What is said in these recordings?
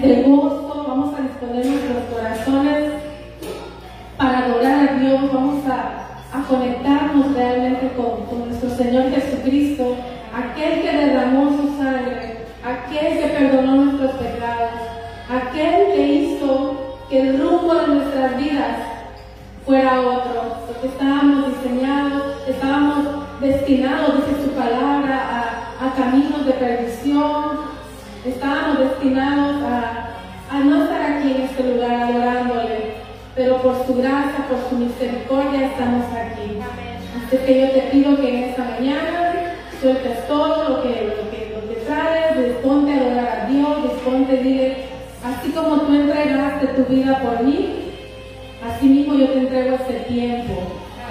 de gozo, vamos a disponer nuestros corazones para adorar a Dios, vamos a, a conectarnos realmente con, con nuestro Señor Jesucristo, aquel que derramó su sangre, aquel que perdonó nuestros pecados, aquel que hizo que el rumbo de nuestras vidas fuera otro, porque estábamos diseñados, estábamos destinados, dice su palabra, a, a caminos de perdición, estábamos destinados a, a, no estar aquí en este lugar adorándole, pero por su gracia, por su misericordia estamos aquí. Así que yo te pido que en esta mañana sueltes todo lo que, lo que, lo que traes, disponte a adorar a Dios, disponte, dile, así como tú entregaste tu vida por mí, así mismo yo te entrego este tiempo,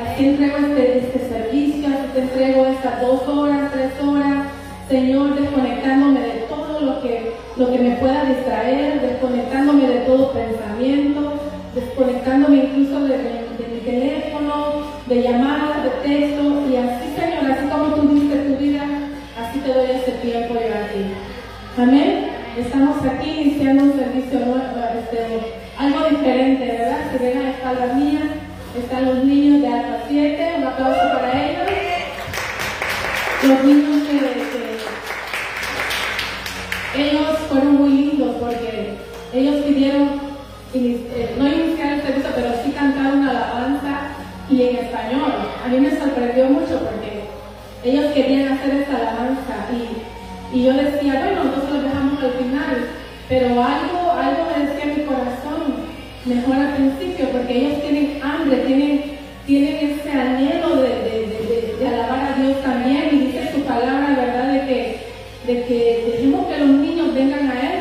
así entrego este, este servicio, así te entrego estas dos horas, tres horas, Señor, desconectándome de lo que, lo que me pueda distraer, desconectándome de todo pensamiento, desconectándome incluso de, mi teléfono, de llamadas, de texto, y así, Señor, así como tú diste tu vida, así te doy este tiempo yo a ti. Amén. Estamos aquí iniciando un servicio nuevo, este, algo diferente, ¿verdad? Si ven a la espalda mía, están los niños de Alfa 7, un aplauso para ellos. Los niños que ellos fueron muy lindos porque ellos pidieron eh, no iniciar el servicio, pero sí cantar una alabanza y en español. A mí me sorprendió mucho porque ellos querían hacer esta alabanza y, y yo decía, bueno, entonces lo dejamos al final, pero algo, algo me decía mi corazón, mejor al principio, porque ellos tienen hambre, tienen, tienen ese anhelo de, de, de, de alabar a Dios también y dice su palabra, ¿verdad? de que dejemos que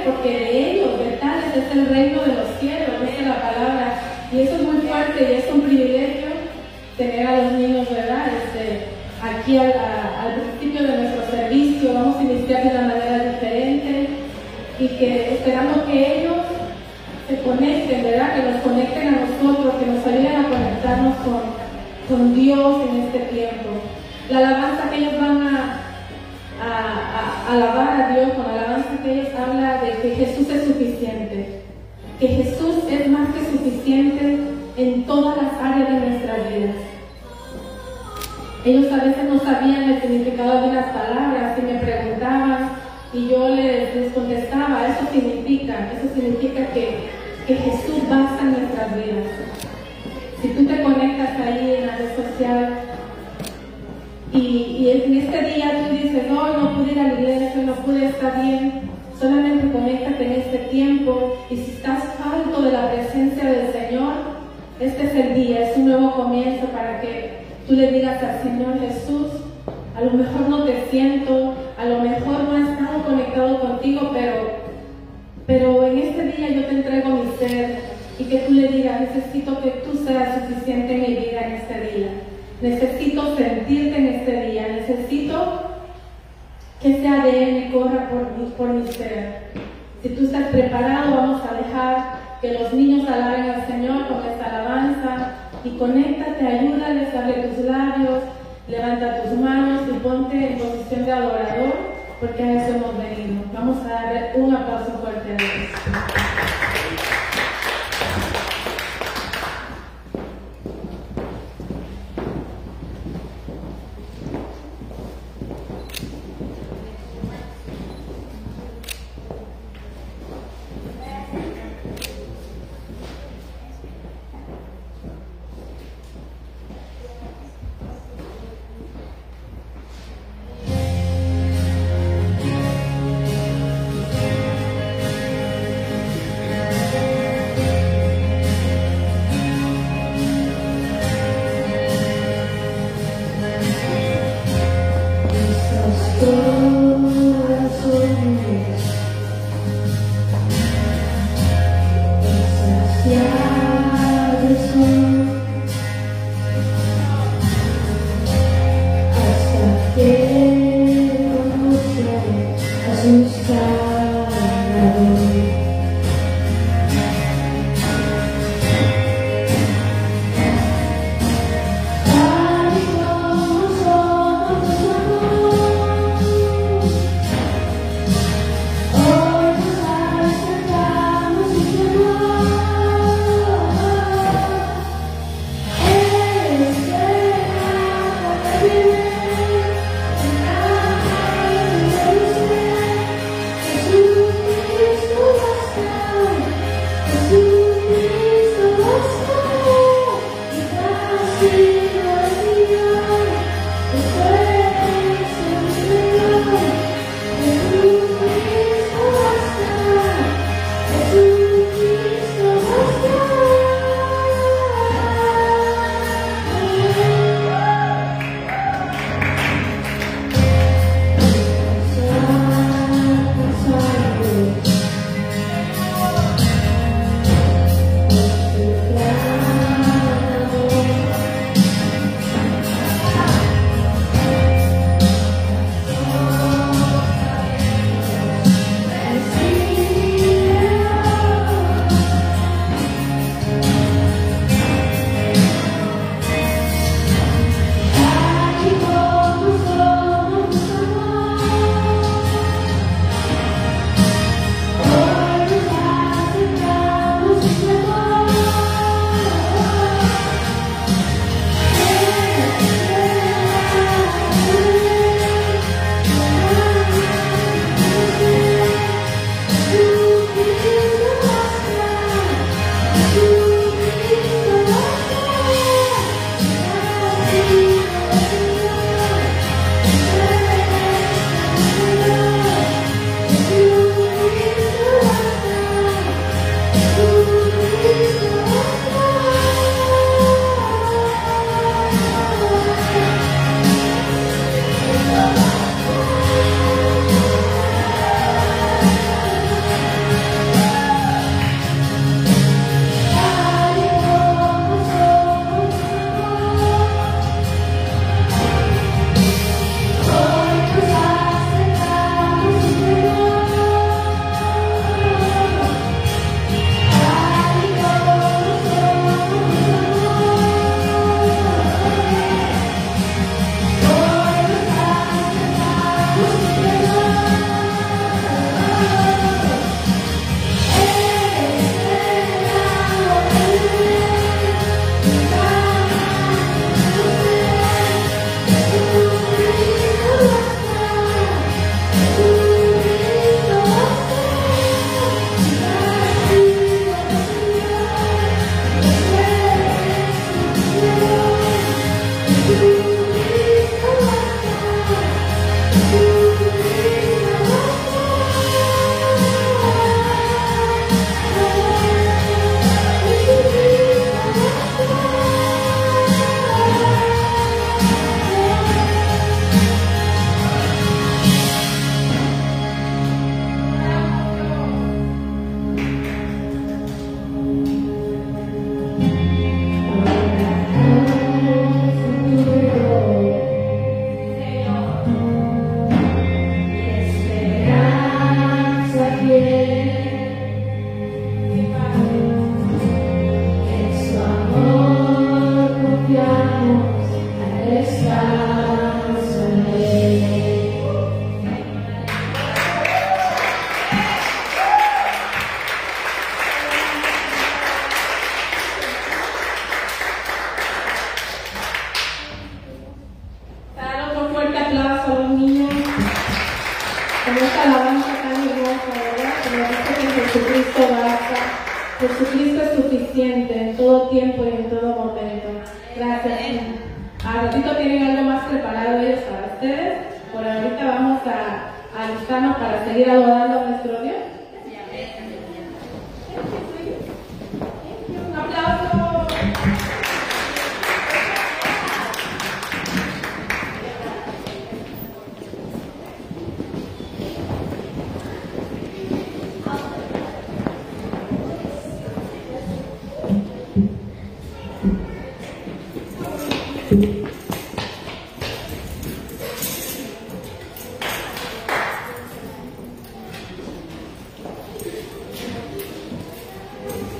porque de ellos, de tales, es el reino de los cielos, dice la palabra. Y eso es muy fuerte y es un privilegio tener a los niños, ¿verdad? Este, aquí al, principio de nuestro servicio vamos a iniciar de una manera diferente y que esperamos que ellos se conecten, ¿verdad? Que nos conecten a nosotros, que nos ayuden a conectarnos con, con Dios en este tiempo. La alabanza que ellos van a a, alabar a Dios, con alabanza que ellos habla de que Jesús es suficiente, que Jesús es más que suficiente en todas las áreas de nuestras vidas. Ellos a veces no sabían el significado de las palabras y me preguntaban y yo les, les contestaba, eso significa, eso significa que, que Jesús basta en nuestras vidas. Si tú te conectas ahí en la red social, y, en este día tú dices, no, no pude ir a la iglesia, no pude estar bien, solamente conéctate en este tiempo. Y si estás falto de la presencia del Señor, este es el día, es un nuevo comienzo para que tú le digas al Señor Jesús, a lo mejor no te siento, a lo mejor no he estado conectado contigo, pero, pero en este día yo te entrego mi ser. Y que tú le digas, necesito que tú seas suficiente en mi vida. Necesito sentirte en este día. Necesito que ese ADN corra por mi, por mi ser. Si tú estás preparado, vamos a dejar que los niños alaben al Señor con esta alabanza y conéctate, ayúdales, abre tus labios, levanta tus manos y ponte en posición de adorador, porque a eso hemos venido. Vamos a darle un aplauso fuerte a Dios.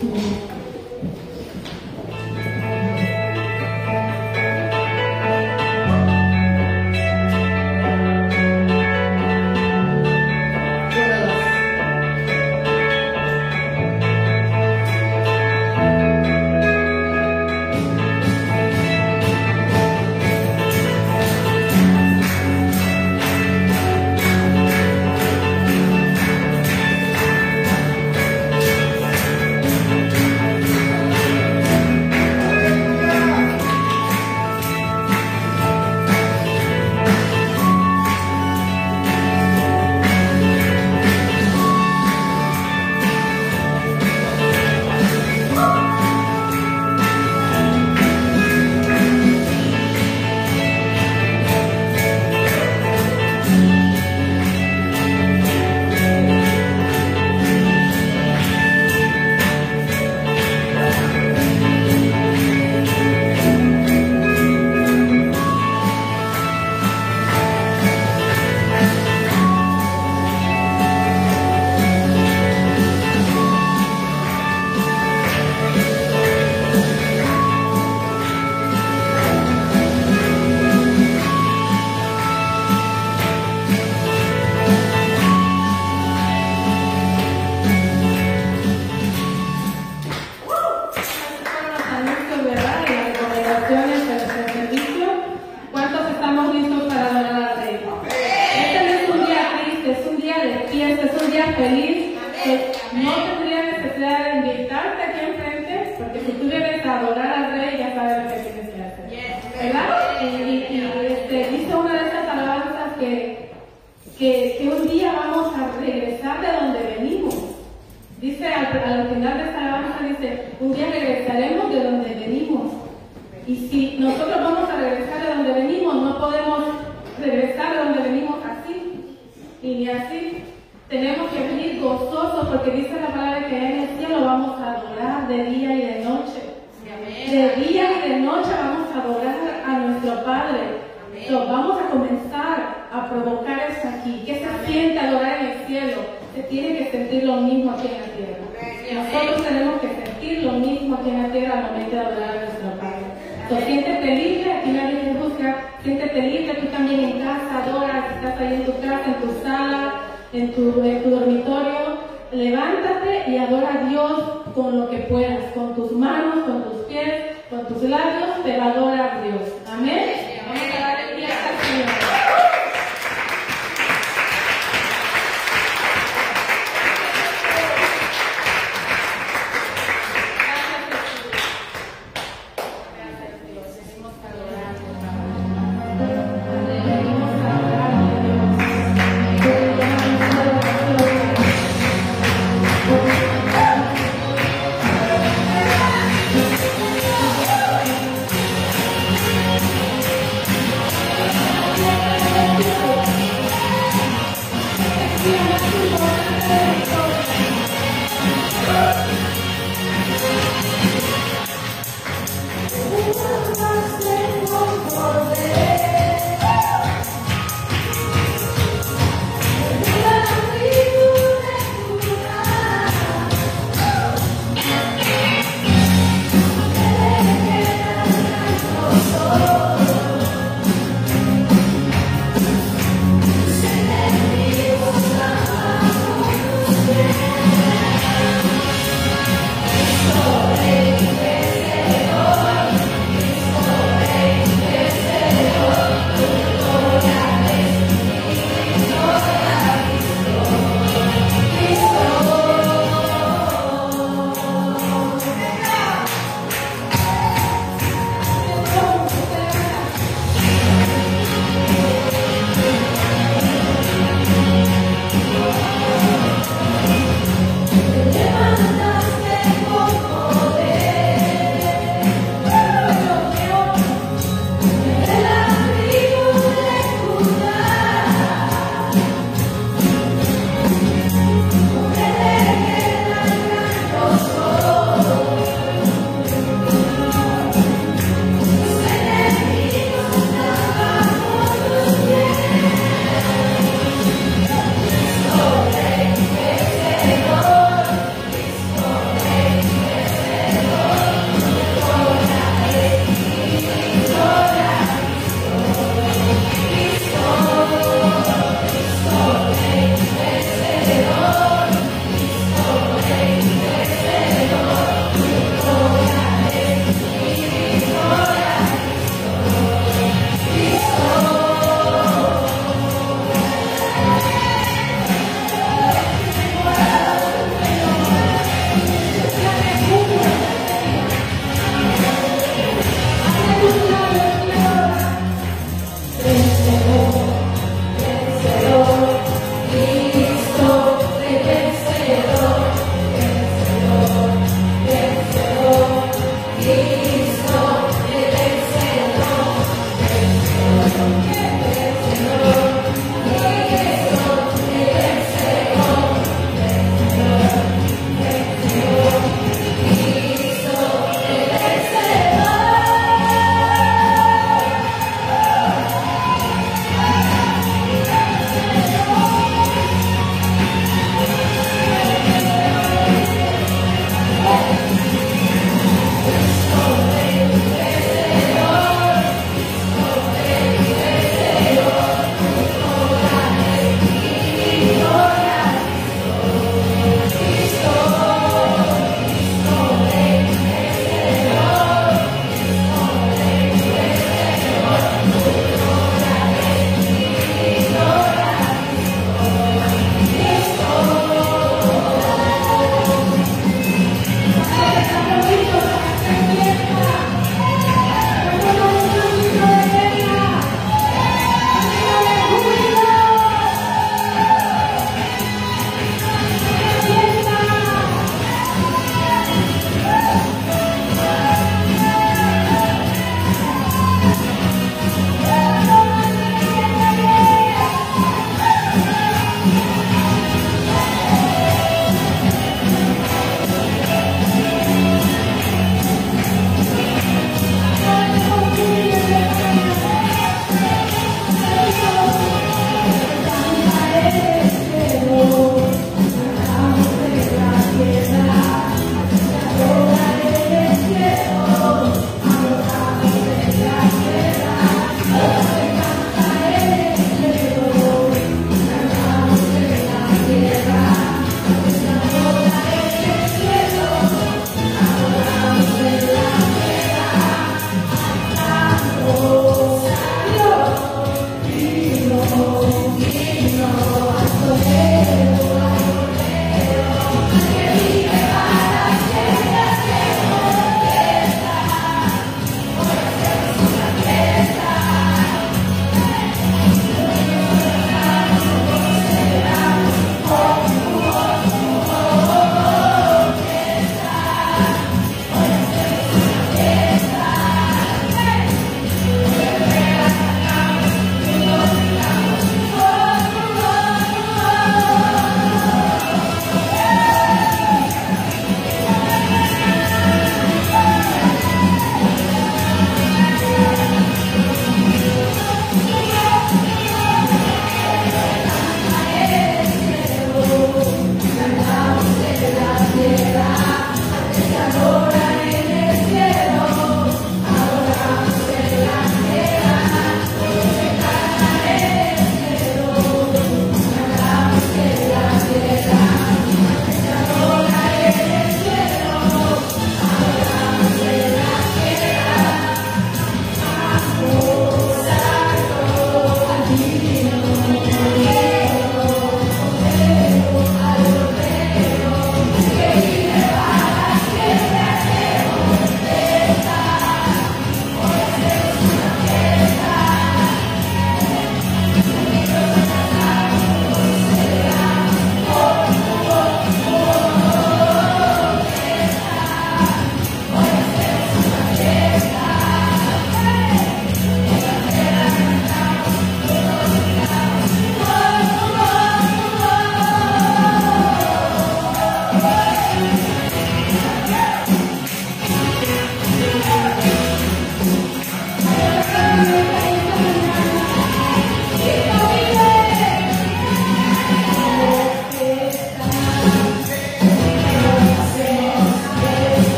Fueron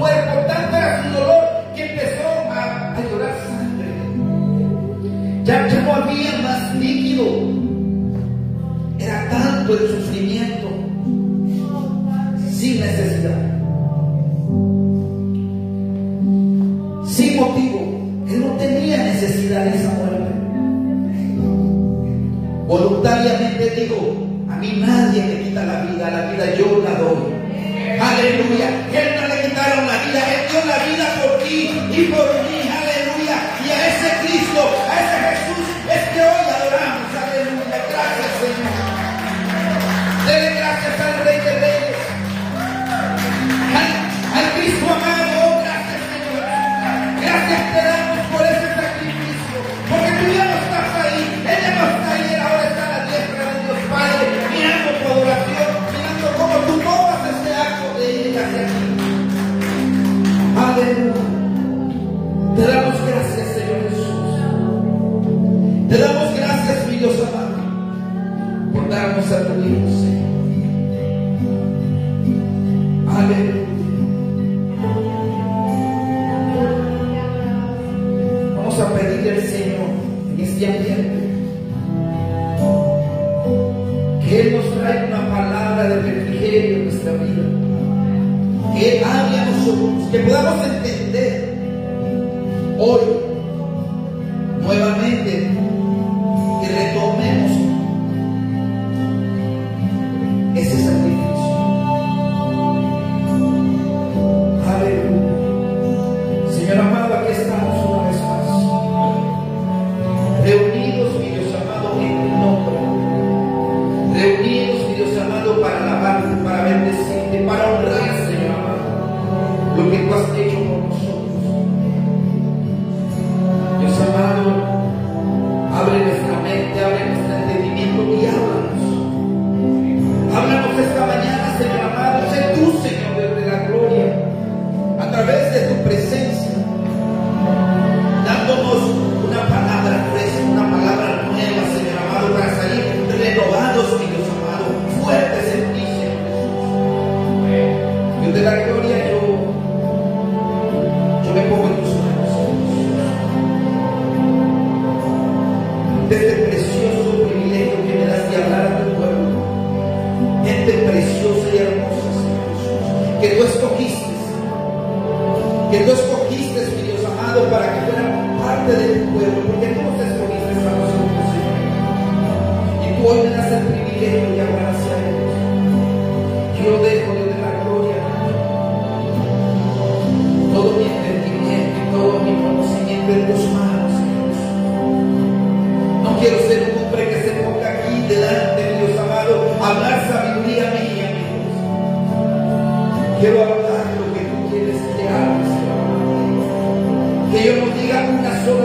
cuerpo, tanto era su dolor que empezó a, llorar sangre. Ya, ya no había más líquido. Era tanto el sufrimiento sin necesidad. Sin motivo. Él no tenía necesidad de esa muerte. Voluntariamente digo, a mí nadie me quita la vida, la vida yo la vida por ti y por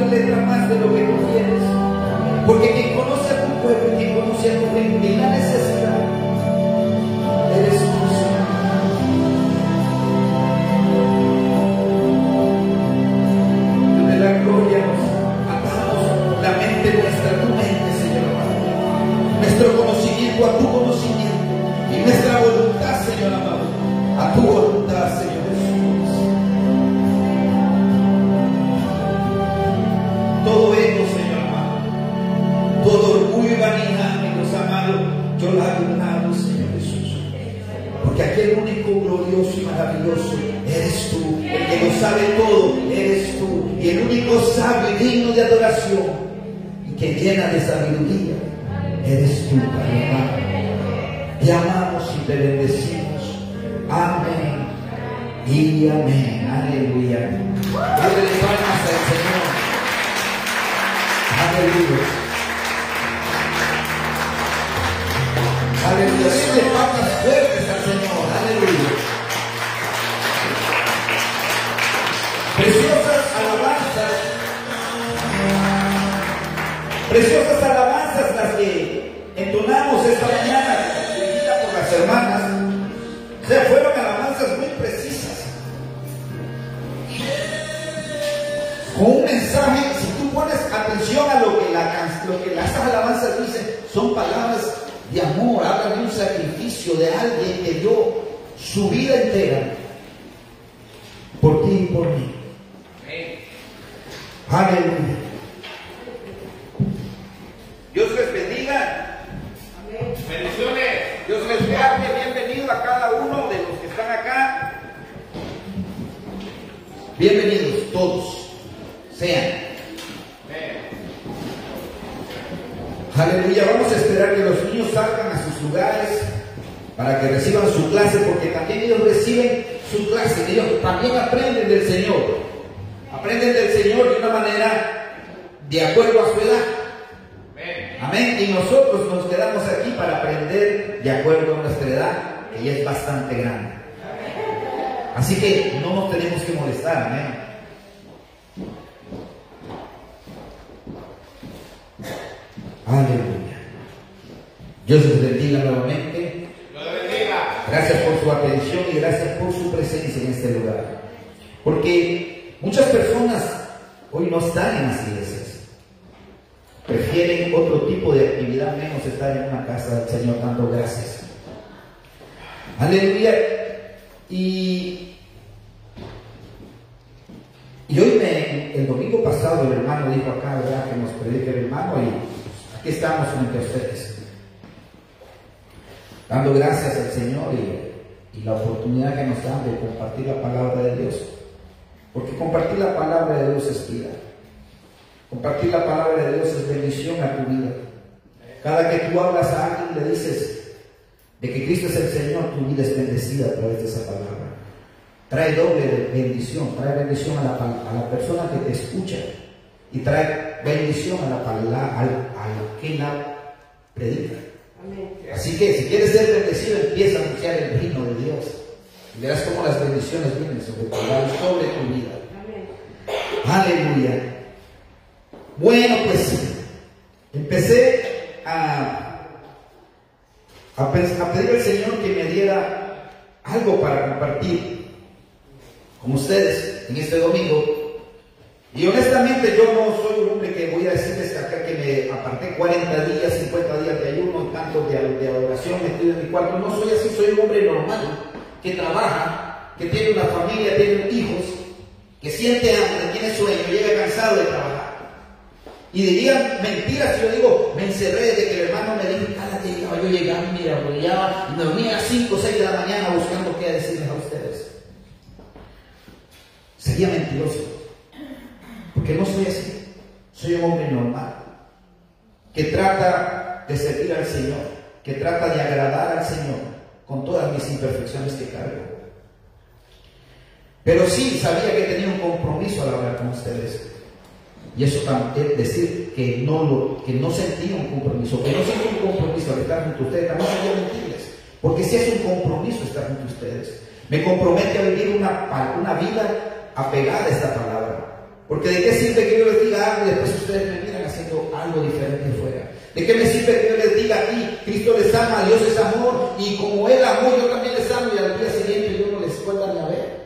letra más de lo que tú quieres. La palabra de Dios es vida. Compartir la palabra de Dios es bendición a tu vida. Cada que tú hablas a alguien le dices de que Cristo es el Señor, tu vida es bendecida a través de esa palabra. Trae doble bendición, trae bendición a la, a la persona que te escucha y trae bendición a la palabra, al, al que la predica. Así que si quieres ser bendecido, empieza a anunciar el reino de Dios. Y verás cómo las bendiciones vienen sobre tu sobre tu vida. Aleluya. Bueno, pues empecé a, a, pe- a pedir al Señor que me diera algo para compartir con ustedes en este domingo. Y honestamente yo no soy un hombre que voy a decirles acá que me aparté 40 días, 50 días de ayuno, tanto de, de adoración metido en mi cuarto. No soy así, soy un hombre normal, que trabaja, que tiene una familia, tiene hijos, que siente hambre, tiene sueño, llega cansado de trabajar. Y diría mentiras si yo digo, me encerré desde que el hermano me dijo, llegaba, yo llegaba, mira, brillaba, y me dormía a las 5 o 6 de la mañana buscando qué decirles a ustedes. Sería mentiroso. Porque no soy así. Soy un hombre normal. Que trata de servir al Señor. Que trata de agradar al Señor con todas mis imperfecciones que cargo. Pero sí sabía que tenía un compromiso al hablar con ustedes. Y eso también es decir que no, lo, que no sentía un compromiso, que no sentía un compromiso al estar junto a ustedes, también sería mentirles. Porque si es un compromiso estar junto a ustedes. Me compromete a vivir una, una vida apegada a esta palabra. Porque de qué sirve que yo les diga algo y después ustedes me miran haciendo algo diferente fuera. ¿De qué me sirve que yo les diga aquí, Cristo les ama, Dios es amor, y como Él amó, yo también les amo, y al día siguiente yo no les puedo ni a ver.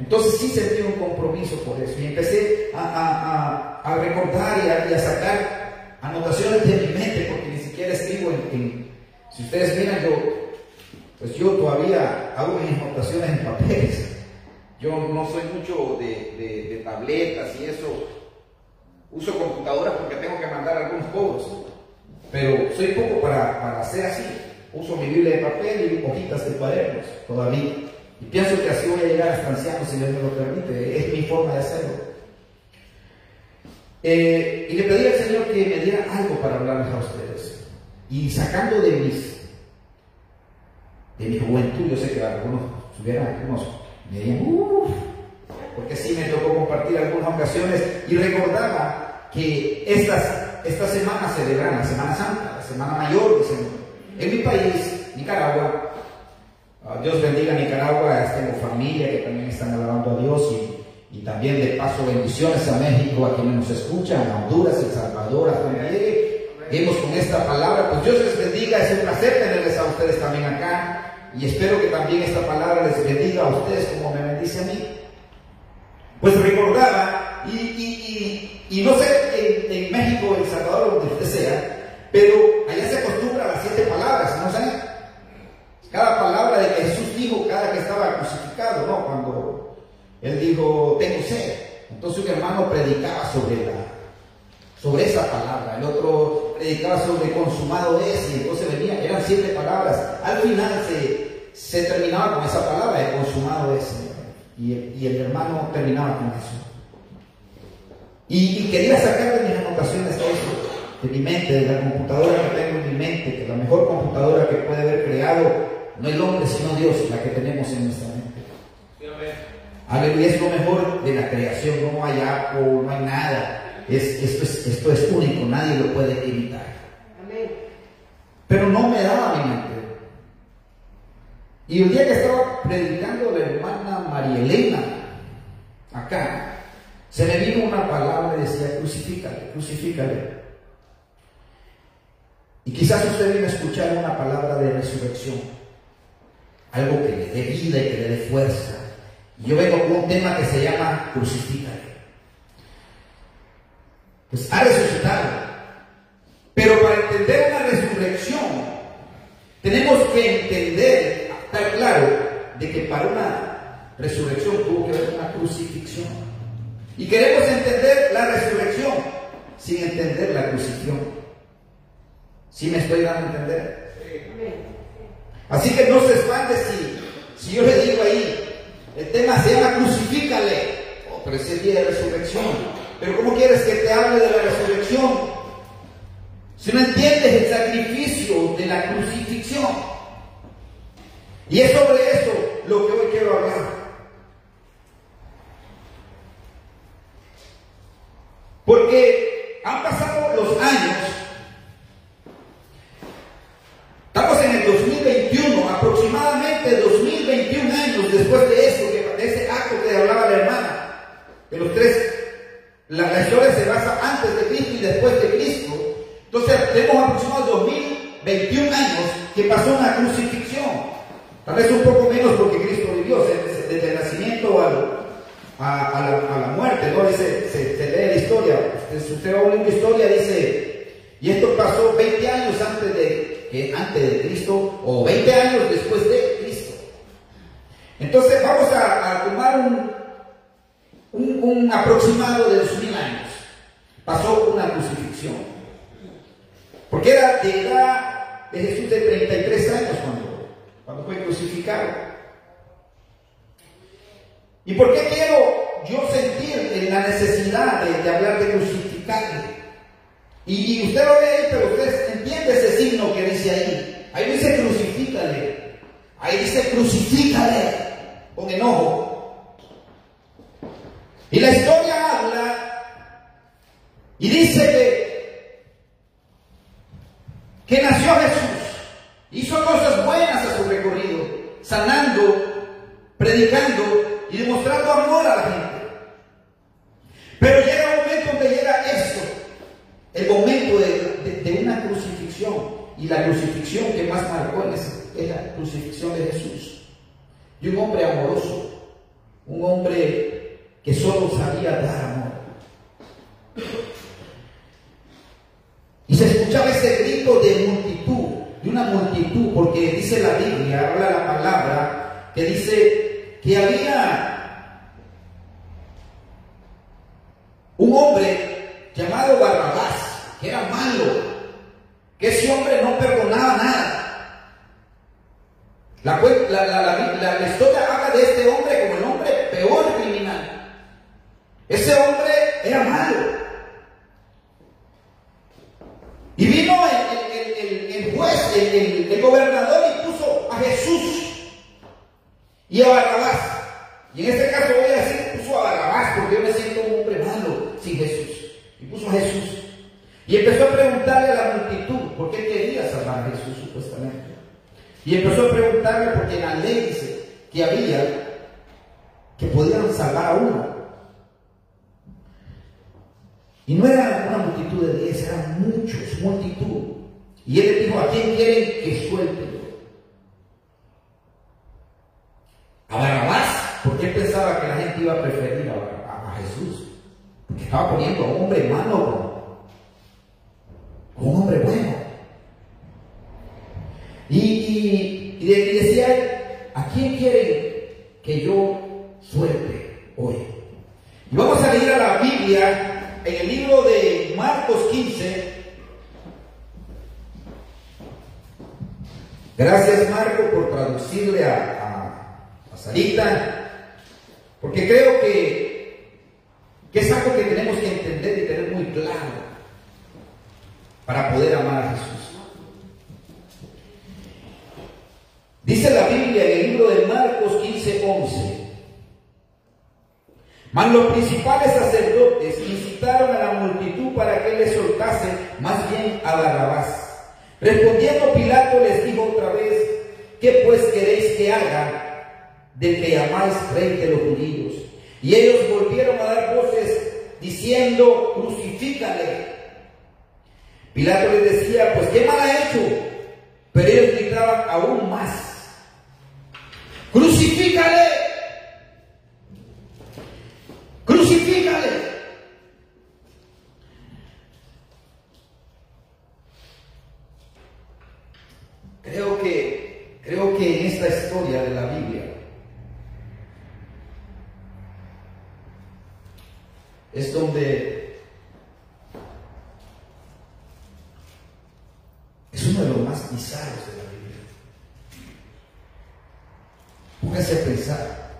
Entonces sí sentí un compromiso por eso, y empecé a, a, a, recordar y a, y a, sacar anotaciones de mi mente, porque ni siquiera escribo en, en si ustedes miran, yo, pues yo todavía hago mis anotaciones en papeles. Yo no soy mucho de, de, de tabletas y eso. Uso computadoras porque tengo que mandar algunos cobros. Pero soy poco para, para hacer así. Uso mi Biblia de papel y hojitas de cuadernos todavía. Y pienso que así voy a llegar hasta anciano si Dios me lo permite. Es mi forma de hacerlo. Eh, y le pedí al Señor que me diera algo para hablarles a ustedes. Y sacando de mis de mi juventud, yo sé que algunos tuvieran algunos me dirían, uff, porque sí me tocó compartir algunas ocasiones y recordaba que estas, estas semanas celebran la Semana Santa, la Semana Mayor, dicen, en mi país, Nicaragua, Dios bendiga a Nicaragua, tengo familia que también están alabando a Dios y, y, también de paso bendiciones a México, a quienes nos escuchan, a Honduras, El Salvador, a donde lleguemos con esta palabra, pues Dios les bendiga, es un placer tenerles a ustedes también acá. Y espero que también esta palabra les bendiga a ustedes como me bendice a mí. Pues recordaba, y, y, y, y no sé en, en, México, El Salvador, donde usted sea, pero allá se acostumbra a las siete palabras, ¿no saben? Cada palabra de que Jesús dijo cada que estaba crucificado, ¿no? Cuando él dijo, tengo sed. Entonces un hermano predicaba sobre la, sobre esa palabra, el otro predicaba sobre consumado es, y entonces venía, eran siete palabras. Al final se, se terminaba con esa palabra de consumado es, y, y el hermano terminaba con eso. Y, y, quería sacar de mis anotaciones eso, de mi mente, de la computadora que tengo en mi mente, que la mejor computadora que puede haber creado no el hombre, sino Dios, la que tenemos en nuestra mente. Aleluya, es lo mejor de la creación, no hay Apple, no hay nada. Es, esto, es, esto es único, nadie lo puede imitar. Amén. Pero no me daba mi mente. Y el día que estaba predicando la hermana María Elena, acá, se me vino una palabra y decía, crucifícale, crucifícale. Y quizás usted viene a escuchar una palabra de resurrección, algo que le dé vida y que le dé fuerza. Y yo vengo con un tema que se llama crucifícale pues ha resucitado. Pero para entender una resurrección, tenemos que entender, estar claro, de que para una resurrección tuvo que haber una crucifixión. Y queremos entender la resurrección sin entender la crucifixión. ¿Sí me estoy dando a entender? Así que no se espante si, si yo le digo ahí, el tema se llama crucifícale, oh, pero es el día de resurrección. Pero ¿cómo quieres que te hable de la resurrección? Si no entiendes el sacrificio de la crucifixión. Y es sobre eso lo que hoy quiero hablar. Porque han pasado los años. Estamos en el 2021, aproximadamente 2021 años después de eso, de ese acto que hablaba la hermana, de los tres la, la, historia se basa antes de Cristo y después de Cristo. Entonces, tenemos aproximadamente 2021 años que pasó una crucifixión. Tal vez un poco menos porque Cristo vivió desde, el nacimiento al, a, la, a, la, muerte, ¿no? Dice, se, lee la historia. Si usted va a una historia, dice, y esto pasó 20 años antes de, antes de Cristo o 20 años después de Cristo. Entonces, vamos a, tomar un, un, aproximado de dos mil años, pasó una crucifixión. Porque era de edad de Jesús de 33 años cuando, cuando fue crucificado. ¿Y por qué quiero yo sentir la necesidad de, de hablar de crucificarle? Y, y, usted lo ve ahí, pero usted entiende ese signo que dice ahí. Ahí dice crucifícale. Ahí dice crucifícale con enojo. Y la historia habla y dice que, uno de los más bizarros de la Biblia. Póngase a pensar.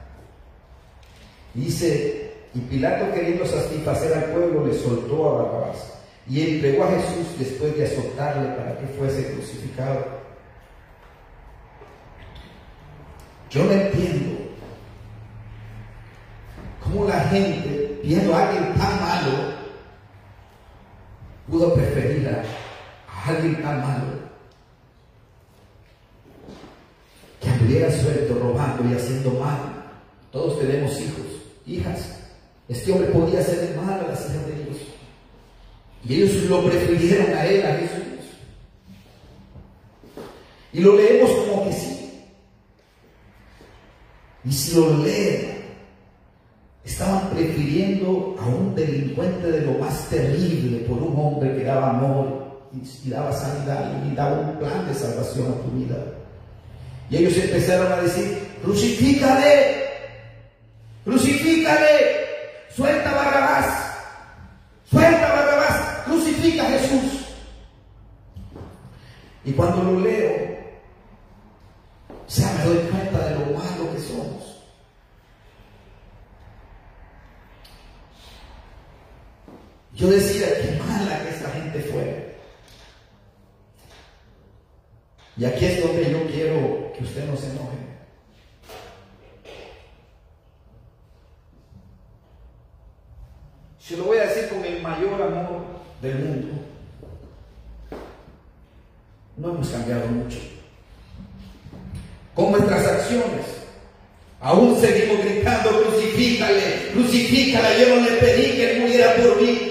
Dice, y Pilato queriendo satisfacer al pueblo le soltó a Barrabás y entregó a Jesús después de azotarle para que fuese crucificado. Yo no entiendo cómo la gente, viendo a alguien tan malo, pudo preferir a, alguien tan malo y haciendo mal. Todos tenemos hijos, hijas. Este hombre podía hacer mal a las hijas de Dios. Y ellos lo prefirieron a él, a Jesús. Y lo leemos como que sí. Y si lo leen, estaban prefiriendo a un delincuente de lo más terrible por un hombre que daba amor y daba sanidad y daba un plan de salvación a tu vida. Y ellos empezaron a decir, crucifícale, crucifícale, suelta Barrabás, suelta Barrabás, crucifica a Jesús. Y cuando lo leo, sea, me doy cuenta de lo malo que somos. Yo decía, qué mala que esa gente fue. Y aquí es donde yo quiero que usted no se enoje. Se lo voy a decir con el amor del mundo. No hemos cambiado mucho con nuestras acciones. Aún seguimos gritando, crucifícale, crucifícale. Yo no le pedí que muriera por mí.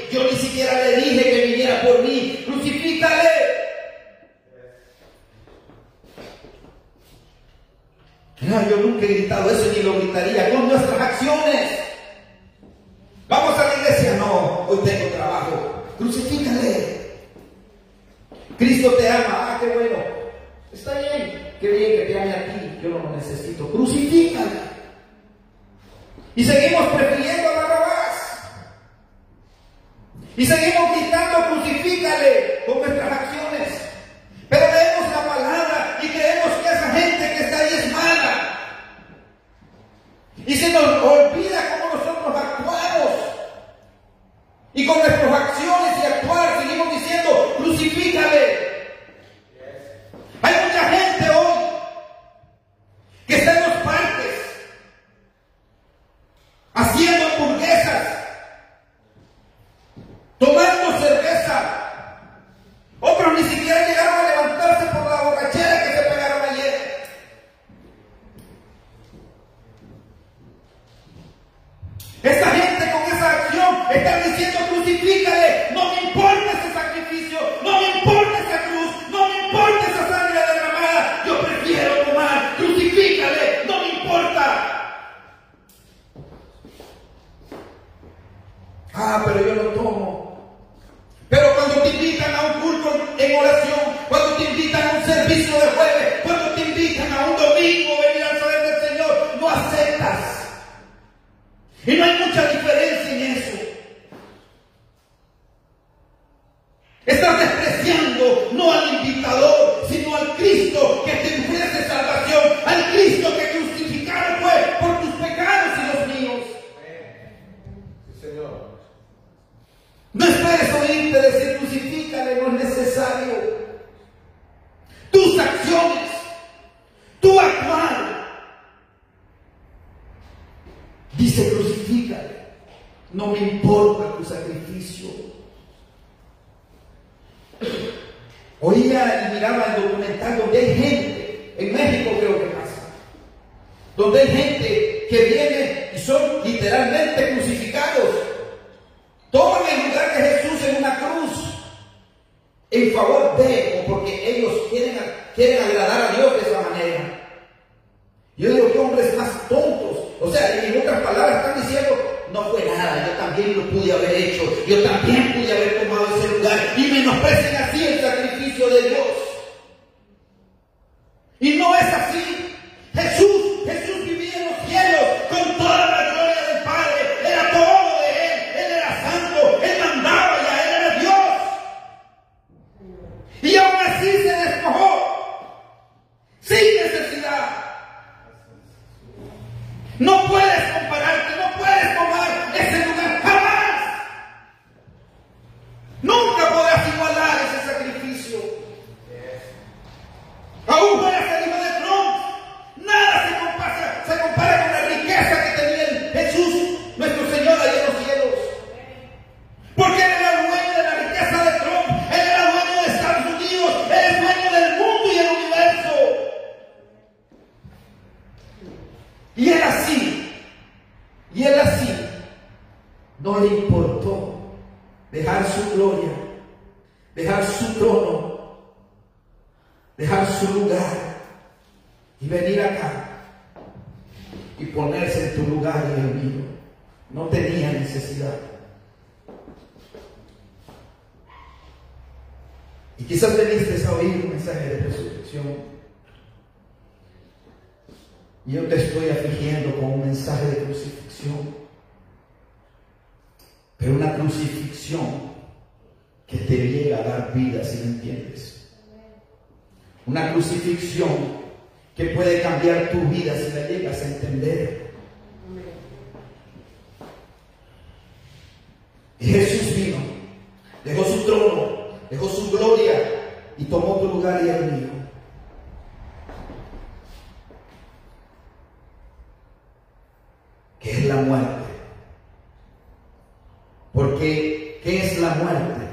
Porque, ¿qué es la muerte?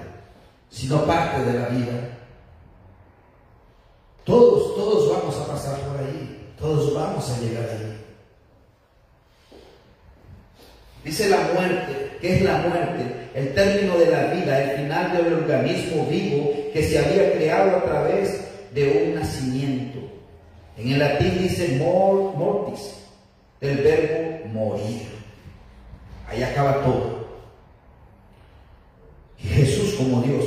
Sino parte de la vida. Todos, todos vamos a pasar por ahí. Todos vamos a llegar ahí. Dice la muerte. ¿Qué es la muerte? El término de la vida, el final del organismo vivo que se había creado a través de un nacimiento. En el latín dice mor, mortis, del verbo morir. Ahí acaba todo como Dios,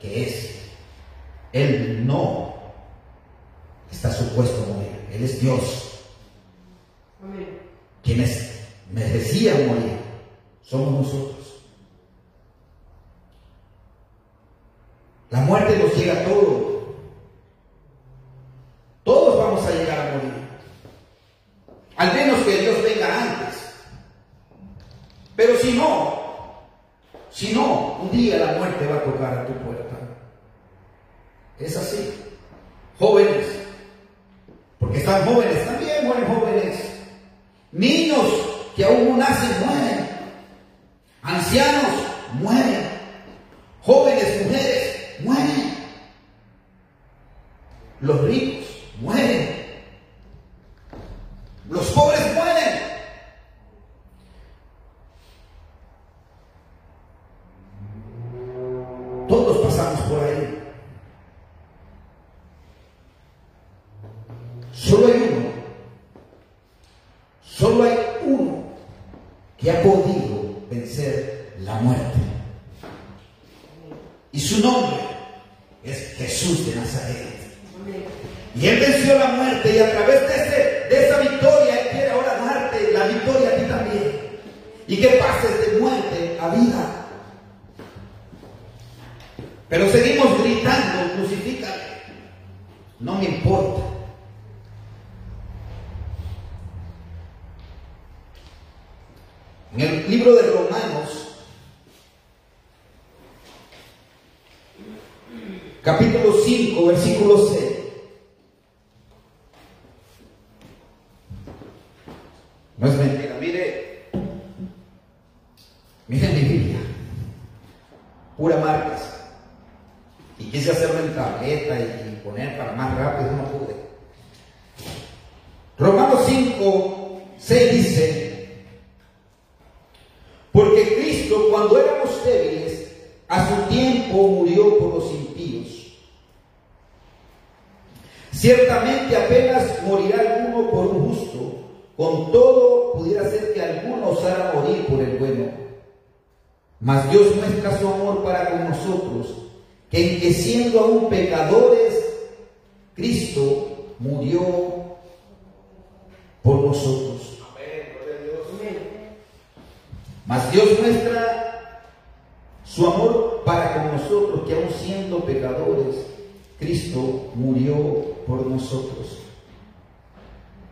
que es. Él no está supuesto a morir, Él es Dios. Quienes merecían morir somos nosotros. La muerte nos llega a todos Es así. murió por nosotros. Mas Dios muestra su amor para con nosotros, que aun siendo pecadores, Cristo murió por nosotros.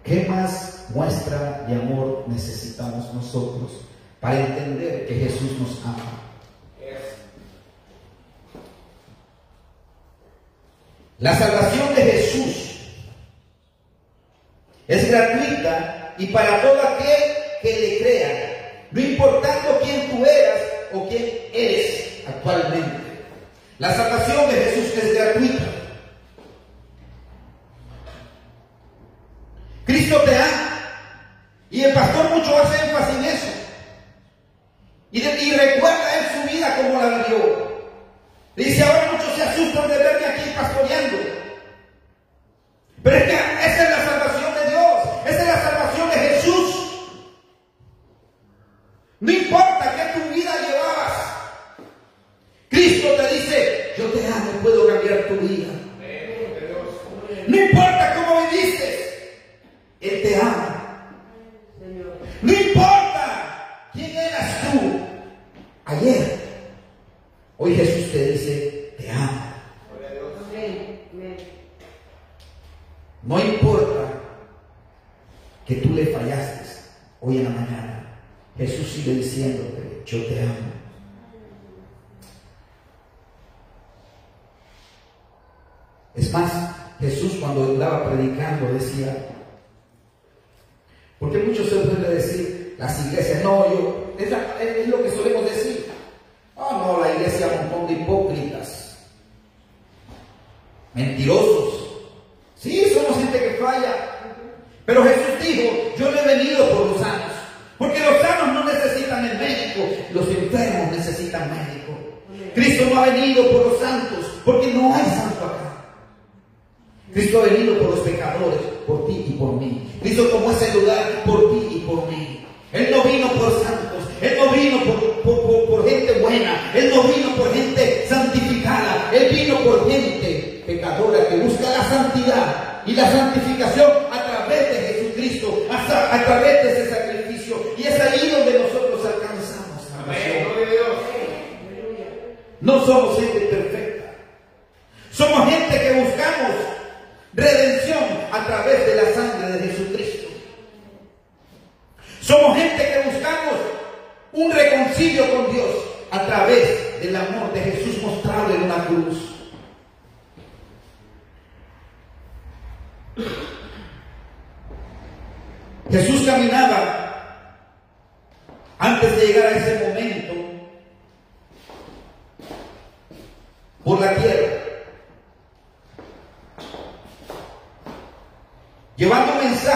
¿Qué más muestra de amor necesitamos nosotros para entender que Jesús nos ama? La salvación de Jesús es gratuita y para todo aquel que le crea, no importando quién tú eras o quién eres actualmente. La salvación de Jesús es gratuita. Cristo te ama y el pastor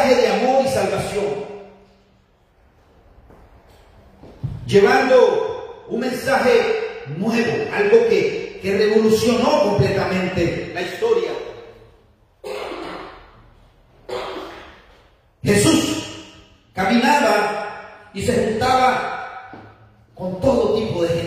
de amor y salvación. Llevando un mensaje nuevo, algo que, que revolucionó completamente la historia. Jesús caminaba y se juntaba con todo tipo de gente.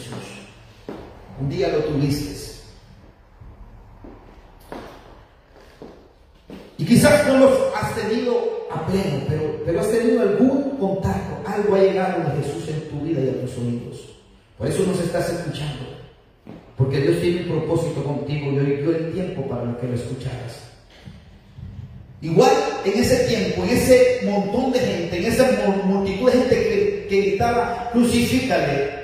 Jesús. Un día lo tuviste. Y quizás no lo has tenido a pleno, pero, pero has tenido algún contacto, algo ha llegado de Jesús en tu vida y a tus oídos. Por eso nos estás escuchando, porque Dios tiene un propósito contigo y hoy dio el tiempo para que lo escucharas. Igual en ese tiempo, en ese montón de gente, en esa multitud de gente que, que gritaba, crucifícale,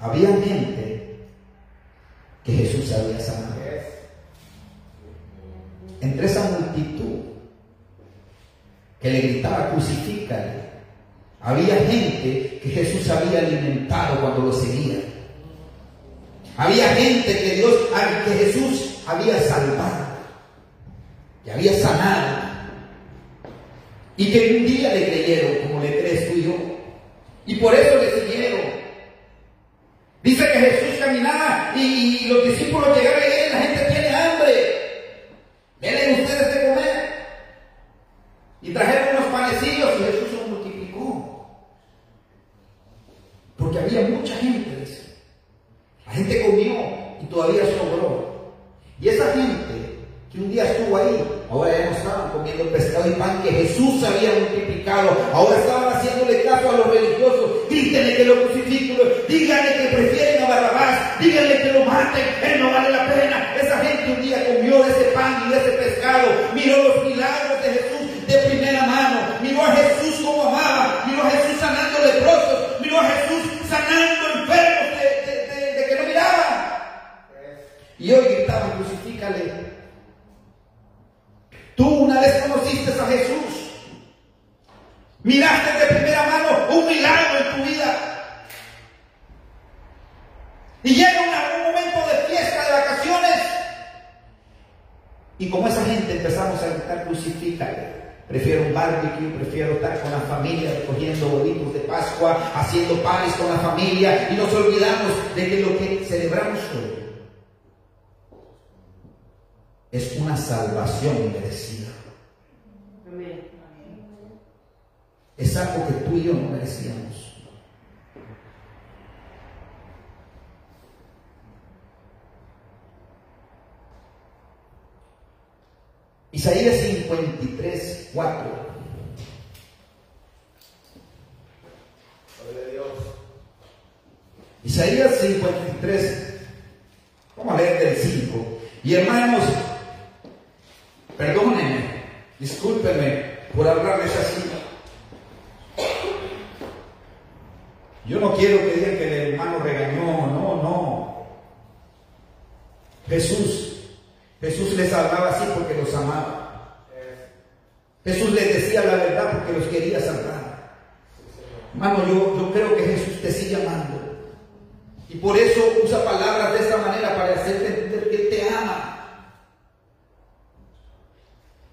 había gente que Jesús había sanado. Entre esa multitud que le gritaba crucifícale, había gente que Jesús había alimentado cuando lo seguía. Había gente que Dios, ah, que Jesús había salvado, que había sanado, y que un día le creyeron, como le crees tú y yo. Y por eso le siguieron. Dice que Jesús caminaba y, los discípulos llegaron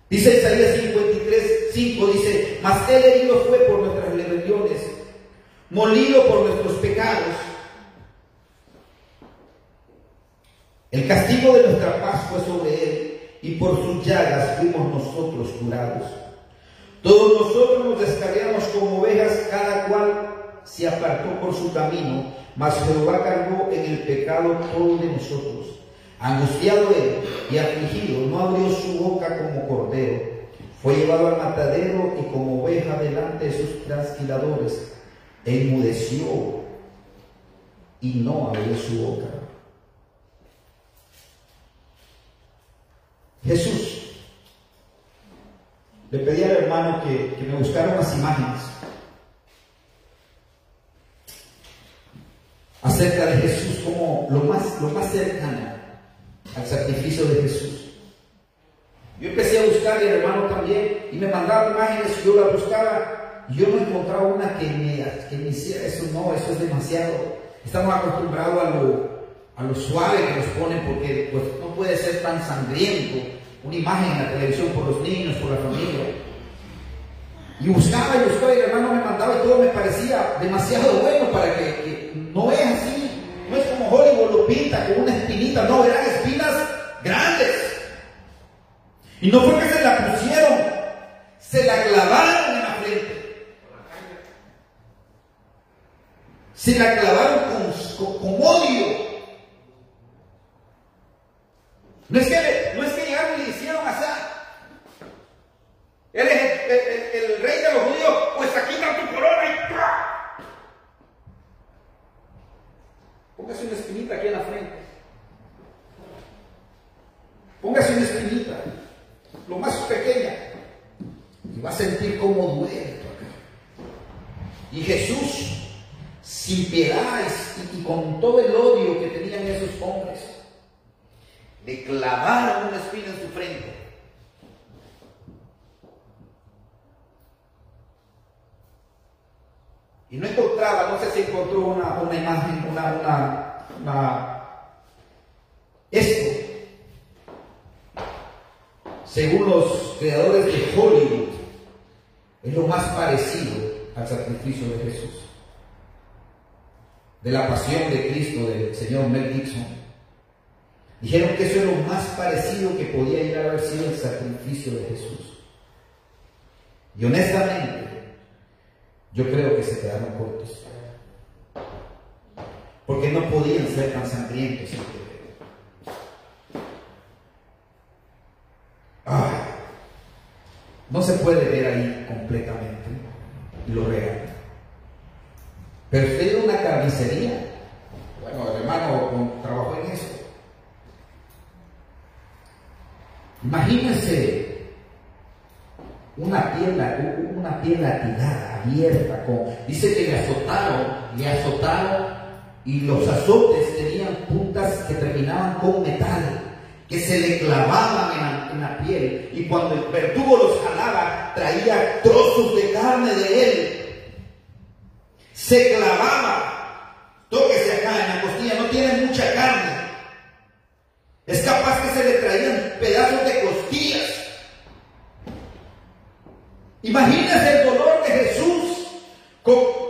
Dice Isaías 53, 5, dice, mas él herido fue por nuestras rebeliones, molido por nuestros pecados. El castigo de nuestra paz fue sobre él, y por sus llagas fuimos nosotros curados. Todos nosotros nos descarriamos como ovejas, cada cual se apartó por su camino, mas Jehová cargó en el pecado todo de nosotros. Angustiado él y afligido, no abrió su boca como cordero. Fue llevado al matadero y como oveja delante de sus trasquiladores, enmudeció y no abrió su boca. Jesús le pedí al hermano que, me buscara unas imágenes acerca de Jesús como lo más, lo más cercano al sacrificio de Jesús. Yo empecé a buscar y el hermano también, y me mandaba imágenes, yo la buscaba, y yo no encontraba una que me, que me hiciera eso, no, eso es demasiado. Estamos acostumbrados a lo, a lo suave que nos ponen, porque pues, no puede ser tan sangriento una imagen en la televisión por los niños, por la familia. Y buscaba y buscaba y el hermano me mandaba y todo me parecía demasiado bueno para que, que no es así. Hollywood lo pinta con una espinita, no, eran espinas grandes. Y no fue que se la pusieron, se la clavaron en la frente. Se la clavaron con, odio. No es, que, no es que llegaron y le hicieron así. Él es el, el, rey de los judíos, pues aquí está tu corona y Póngase una espinita aquí en la frente. Póngase una espinita, lo más pequeña, y va a sentir cómo duele. Y Jesús, sin piedad y, y con todo el odio que tenían esos hombres, le clavaron una espina en su frente. Y no encontraba, no sé si encontró una, una imagen, una, una, Esto, según los creadores de Hollywood, es lo más parecido al sacrificio de Jesús. De la pasión de Cristo del Señor Mel Gibson. Dijeron que eso es lo más parecido que podía llegar a haber sido el sacrificio de Jesús. Y honestamente, yo creo que se quedaron cortos. Porque no podían ser tan sangrientos. no se puede ver ahí completamente lo real. Pero usted una carnicería. Bueno, el hermano trabajó en eso. Imagínense una pierna, una pierna tirada, abierta, dice que le azotaron, le azotaron y los azotes tenían puntas que terminaban con metal, que se le clavaban en la, piel y cuando el verdugo los jalaba traía trozos de carne de él. Se clavaba, tóquese acá en la costilla, no tiene mucha carne. Es capaz que se le traían pedazos de costillas Imagínese el dolor de Jesús con,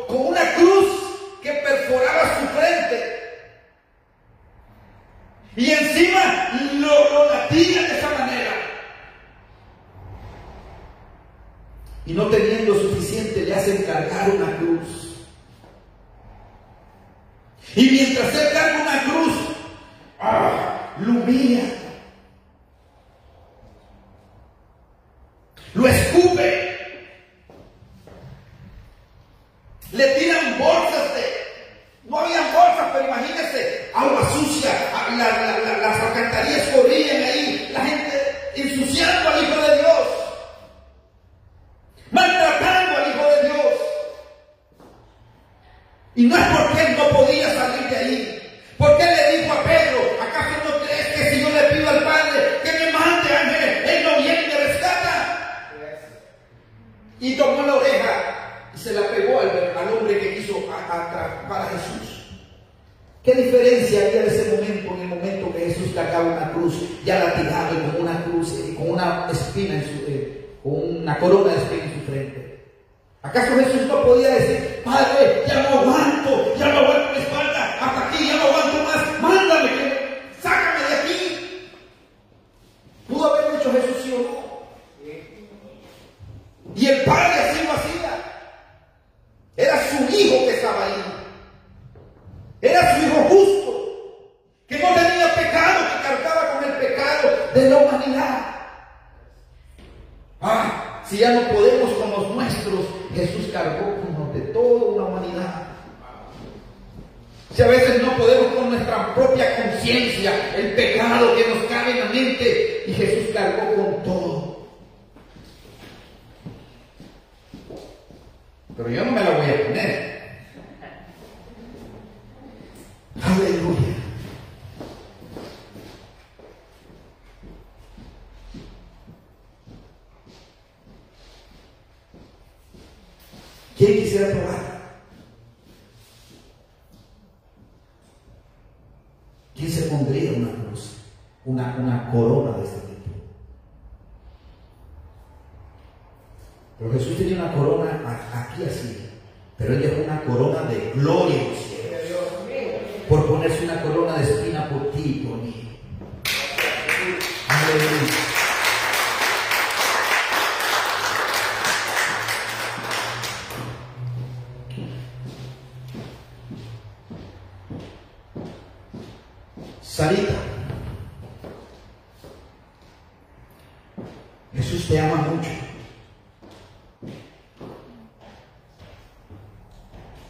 Jesús te ama mucho.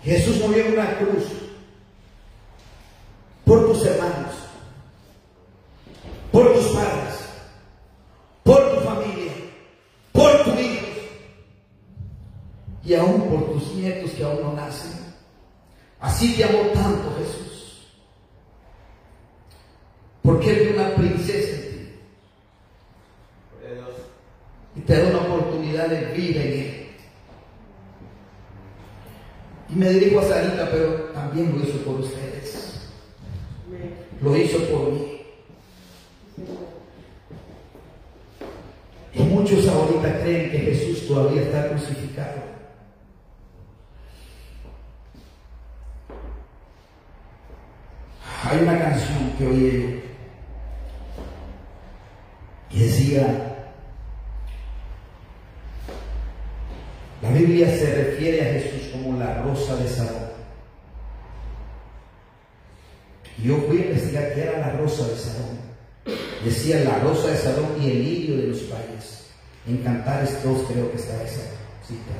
Jesús murió en una cruz por tus hermanos, por tus padres, por tu familia, por tus hijos y aún por tus nietos que aún no nacen. Así te amó tanto Jesús. Porque Él vio una princesa en ti. Y te da una oportunidad de vida en Él. Y me dirijo a Sarita, pero también lo hizo por ustedes. rosa de Salón y el lirio de los valles. En Cantares 2 creo que está esa cita.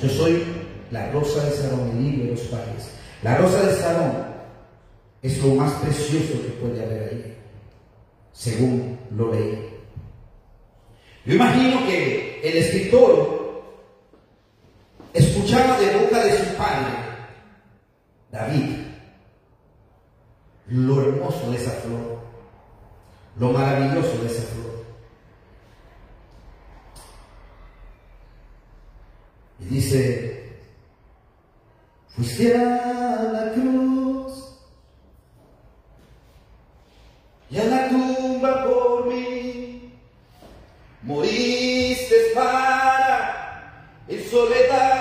Yo soy la rosa de Salón, el lirio de los valles. La rosa de Salón es lo más precioso que puede haber ahí, según lo leí. Yo imagino que el escritor escuchaba de boca de su padre, David, lo hermoso de esa flor lo maravilloso de esa flor. Y dice, fuiste a la cruz y a la tumba por mí, moriste para en soledad.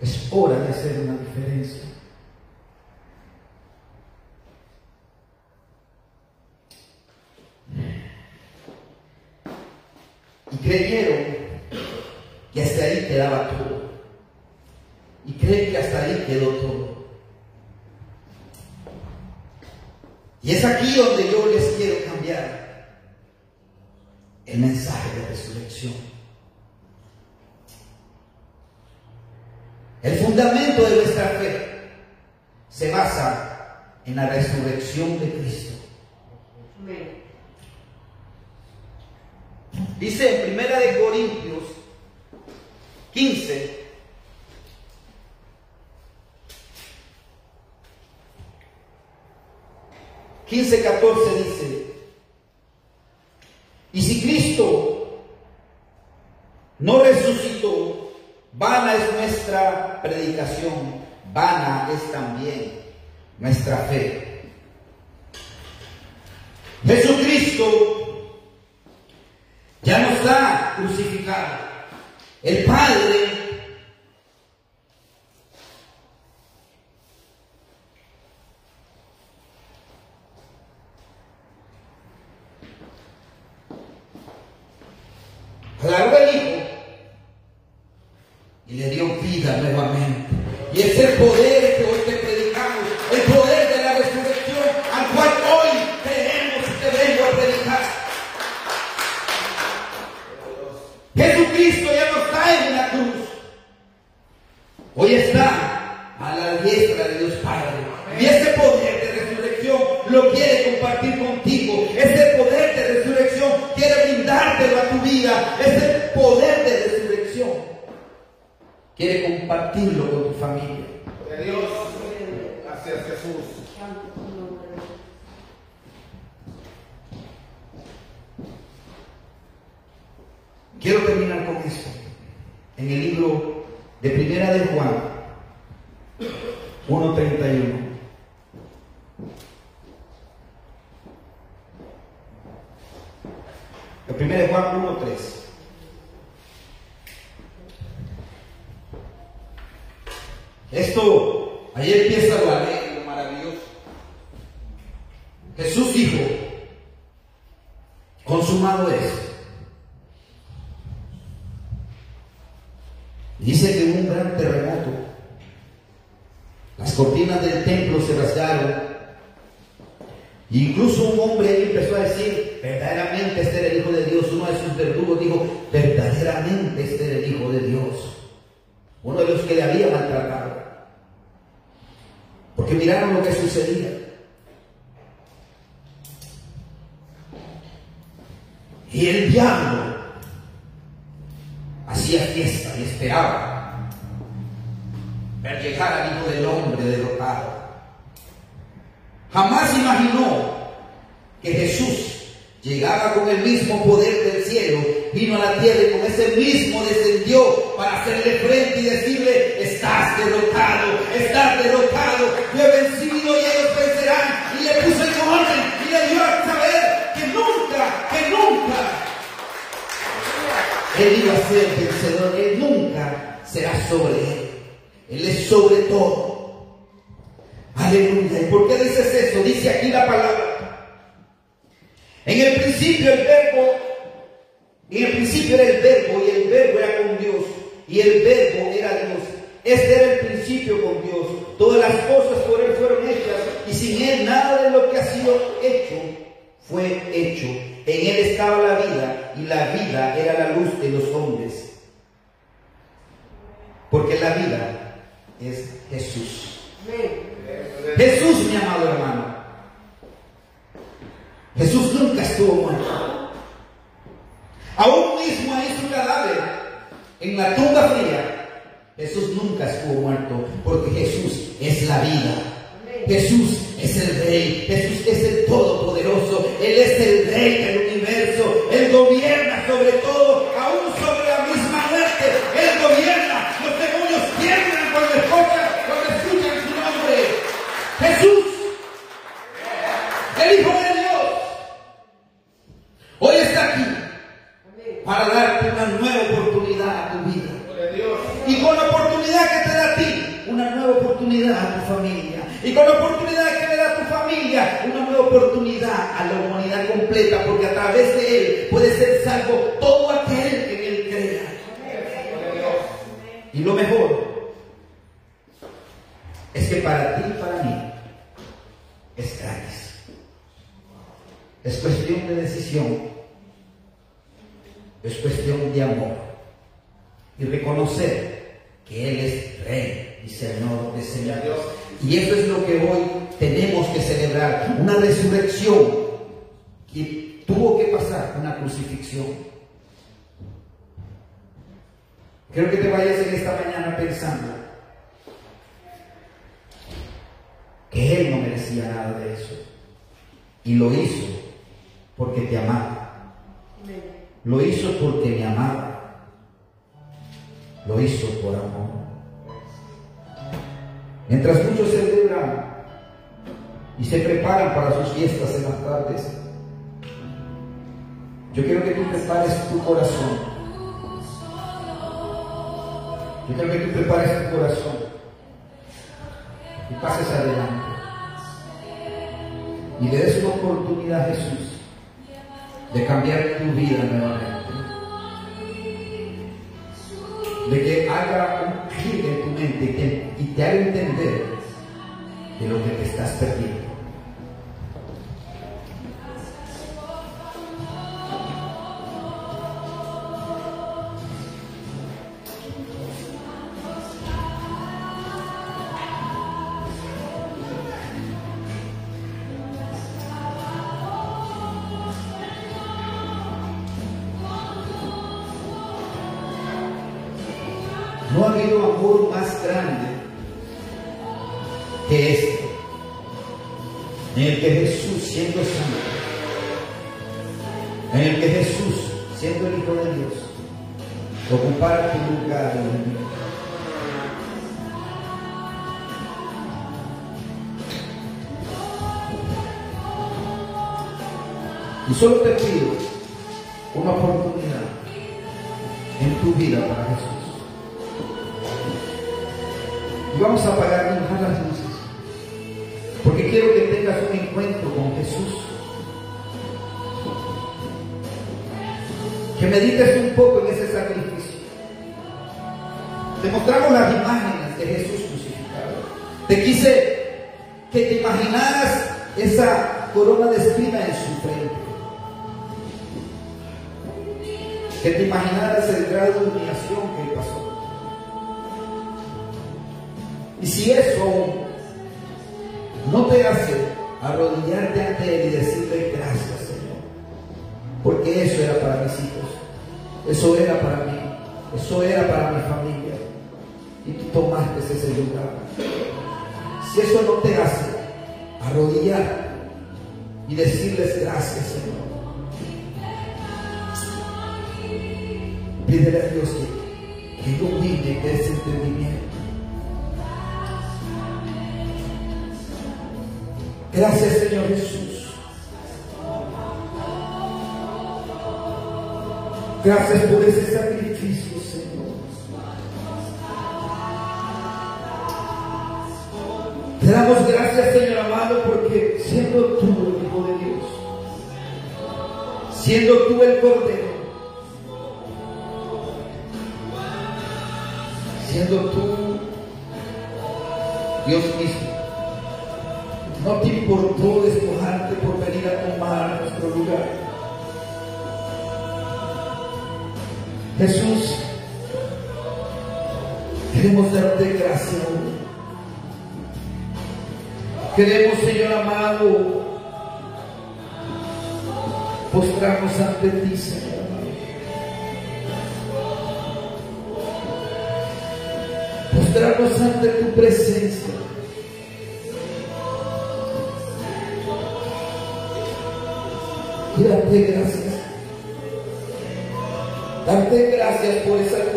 Es hora de hacer una diferencia. Y creyeron que hasta ahí quedaba todo. Y creen que hasta ahí quedó todo. Y es aquí donde yo les quiero del Hombre derrotado. Jamás imaginó que Jesús llegaba con el mismo poder del cielo, vino a la tierra y con ese mismo descendió para hacerle frente y decirle, estás derrotado, estás derrotado, yo he vencido y ellos vencerán. Y le puso el orden y le dio a saber que nunca, que nunca, él iba a ser vencedor, él nunca será sobre él, él es sobre todo. ¿Y por qué dices eso? Dice aquí la palabra. En el principio el verbo, en el principio era el verbo y el verbo era con Dios y el verbo era Dios. Este era el principio con Dios. Todas las cosas por Él fueron hechas y sin Él nada de lo que ha sido hecho fue hecho. En Él estaba la vida y la vida era la luz de los hombres. Porque la vida es Jesús. Jesús, mi amado hermano. Jesús nunca estuvo muerto. Aún mismo ahí su cadáver, en la tumba fría, Jesús nunca estuvo muerto, porque Jesús es la vida. Jesús es el rey, Jesús es el todopoderoso, Él es el rey del universo, Él gobierna sobre todo, aún sobre la misma muerte, Él gobierna, los demonios tiemblan cuando escuchan, cuando escuchan su nombre. Jesús, el Hijo de Dios, hoy está aquí para darte una nueva oportunidad a tu vida. Y con la oportunidad que te da a ti, una nueva oportunidad a tu familia. Y con la oportunidad que le da a tu familia, una nueva oportunidad a la humanidad completa, porque a través de Él puede ser salvo todo aquel que en Él crea. Y lo mejor es que para ti y para mí es gratis. Es cuestión de decisión. Es cuestión de amor. Y reconocer que Él es Rey y Señor de señores. Y eso es lo que hoy tenemos que celebrar. Una resurrección que tuvo que pasar una crucifixión. Quiero que te vayas en esta mañana pensando que Él no merecía nada de eso. Y lo hizo porque te amaba. Lo hizo porque me amaba. Lo hizo por amor. Mientras muchos celebran y se preparan para sus fiestas en las tardes, yo quiero que tú prepares tu corazón. Yo quiero que tú prepares tu corazón y pases adelante. Y le des una oportunidad a Jesús de cambiar tu vida nuevamente. De que haga un clic en tu mente y te, y te haga entender de lo que te estás perdiendo. Y solo te pido una oportunidad en tu vida para Jesús. Y vamos a apagar y las luces. Porque quiero que tengas un encuentro con Jesús. Que medites un poco en ese sacrificio. Te mostramos las imágenes de Jesús crucificado. Te quise que te imaginaras esa que te imaginaras el grado de humillación que él pasó. Y si eso Graças a Deus, amado, postrarnos ante ti, Señor. Postrarnos ante tu presencia. Y darte gracias. Darte gracias por esa